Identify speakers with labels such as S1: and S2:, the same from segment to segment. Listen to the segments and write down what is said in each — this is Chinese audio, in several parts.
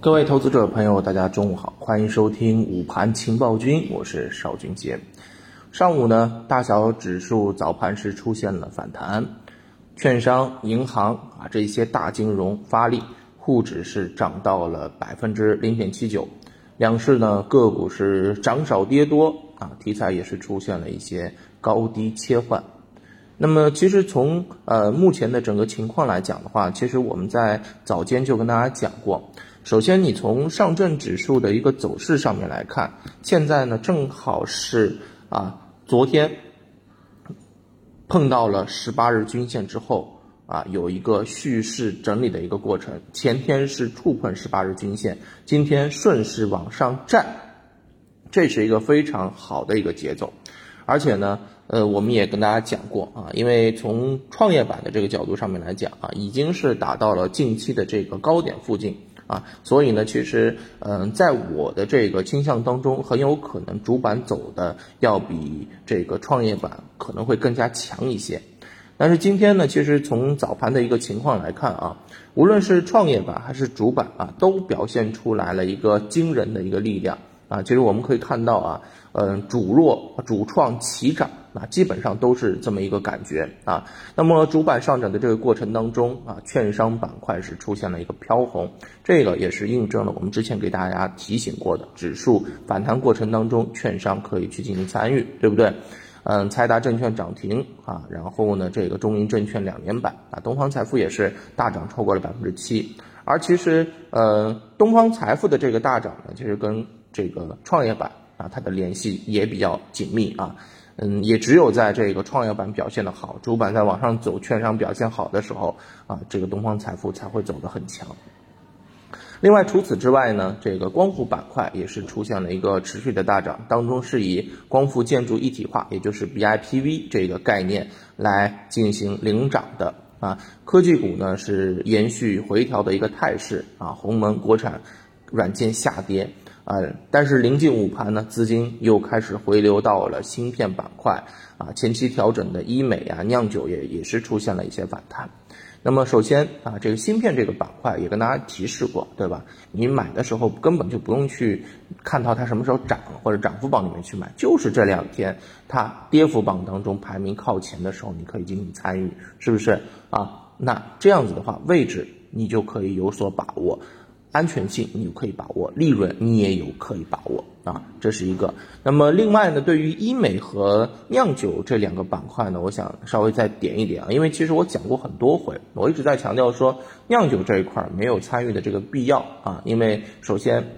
S1: 各位投资者朋友，大家中午好，欢迎收听午盘情报君，我是邵军杰。上午呢，大小指数早盘是出现了反弹，券商、银行啊这些大金融发力，沪指是涨到了百分之零点七九，两市呢个股是涨少跌多啊，题材也是出现了一些高低切换。那么其实从呃目前的整个情况来讲的话，其实我们在早间就跟大家讲过。首先，你从上证指数的一个走势上面来看，现在呢正好是啊，昨天碰到了十八日均线之后啊，有一个蓄势整理的一个过程。前天是触碰十八日均线，今天顺势往上站，这是一个非常好的一个节奏。而且呢，呃，我们也跟大家讲过啊，因为从创业板的这个角度上面来讲啊，已经是达到了近期的这个高点附近。啊，所以呢，其实，嗯，在我的这个倾向当中，很有可能主板走的要比这个创业板可能会更加强一些。但是今天呢，其实从早盘的一个情况来看啊，无论是创业板还是主板啊，都表现出来了一个惊人的一个力量啊。其实我们可以看到啊，嗯，主弱主创齐涨。啊，基本上都是这么一个感觉啊。那么主板上涨的这个过程当中啊，券商板块是出现了一个飘红，这个也是印证了我们之前给大家提醒过的，指数反弹过程当中，券商可以去进行参与，对不对？嗯，财达证券涨停啊，然后呢，这个中银证券两年板啊，东方财富也是大涨超过了百分之七。而其实呃，东方财富的这个大涨呢，其实跟这个创业板啊，它的联系也比较紧密啊。嗯，也只有在这个创业板表现的好，主板在往上走，券商表现好的时候啊，这个东方财富才会走得很强。另外，除此之外呢，这个光伏板块也是出现了一个持续的大涨，当中是以光伏建筑一体化，也就是 BIPV 这个概念来进行领涨的啊。科技股呢是延续回调的一个态势啊，鸿蒙国产软件下跌。呃，但是临近午盘呢，资金又开始回流到了芯片板块啊，前期调整的医美啊、酿酒也也是出现了一些反弹。那么首先啊，这个芯片这个板块也跟大家提示过，对吧？你买的时候根本就不用去看到它什么时候涨或者涨幅榜里面去买，就是这两天它跌幅榜当中排名靠前的时候，你可以进行参与，是不是啊？那这样子的话，位置你就可以有所把握。安全性你可以把握，利润你也有可以把握啊，这是一个。那么另外呢，对于医美和酿酒这两个板块呢，我想稍微再点一点啊，因为其实我讲过很多回，我一直在强调说酿酒这一块没有参与的这个必要啊，因为首先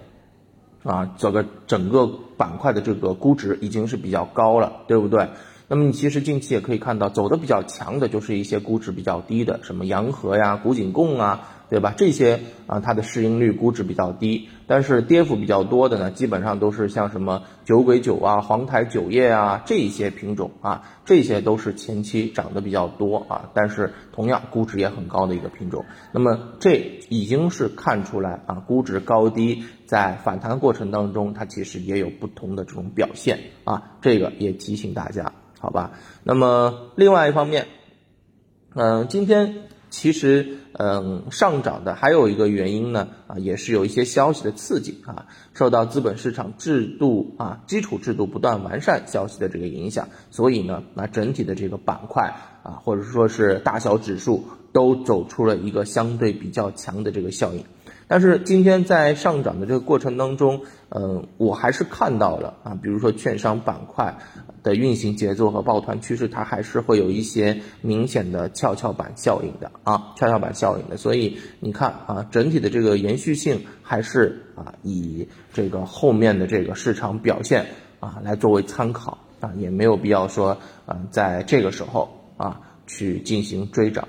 S1: 啊，这个整个板块的这个估值已经是比较高了，对不对？那么你其实近期也可以看到，走的比较强的就是一些估值比较低的，什么洋河呀、古井贡啊。对吧？这些啊，它的市盈率估值比较低，但是跌幅比较多的呢，基本上都是像什么酒鬼酒啊、黄台酒业啊这些品种啊，这些都是前期涨得比较多啊，但是同样估值也很高的一个品种。那么这已经是看出来啊，估值高低在反弹过程当中，它其实也有不同的这种表现啊，这个也提醒大家，好吧？那么另外一方面，嗯，今天。其实，嗯，上涨的还有一个原因呢，啊，也是有一些消息的刺激啊，受到资本市场制度啊、基础制度不断完善消息的这个影响，所以呢，那整体的这个板块啊，或者说是大小指数都走出了一个相对比较强的这个效应。但是今天在上涨的这个过程当中，嗯，我还是看到了啊，比如说券商板块的运行节奏和抱团趋势，它还是会有一些明显的跷跷板效应的啊，跷跷板效应的。所以你看啊，整体的这个延续性还是啊，以这个后面的这个市场表现啊来作为参考啊，也没有必要说啊，在这个时候啊去进行追涨。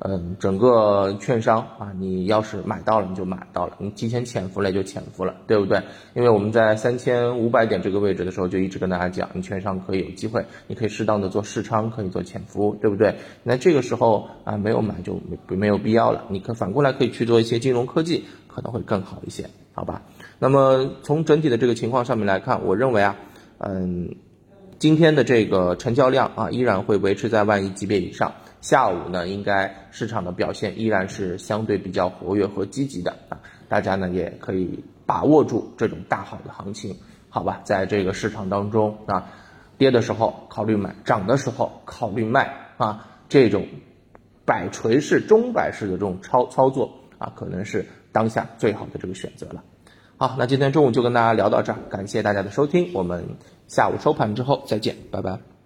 S1: 嗯，整个券商啊，你要是买到了，你就买到了；你提前潜伏了就潜伏了，对不对？因为我们在三千五百点这个位置的时候，就一直跟大家讲，你券商可以有机会，你可以适当的做试仓，可以做潜伏，对不对？那这个时候啊，没有买就没没有必要了。你可反过来可以去做一些金融科技，可能会更好一些，好吧？那么从整体的这个情况上面来看，我认为啊，嗯，今天的这个成交量啊，依然会维持在万亿级别以上。下午呢，应该市场的表现依然是相对比较活跃和积极的啊。大家呢也可以把握住这种大好的行情，好吧？在这个市场当中啊，跌的时候考虑买，涨的时候考虑卖啊，这种摆锤式、钟摆式的这种操操作啊，可能是当下最好的这个选择了。好，那今天中午就跟大家聊到这儿，感谢大家的收听，我们下午收盘之后再见，拜拜。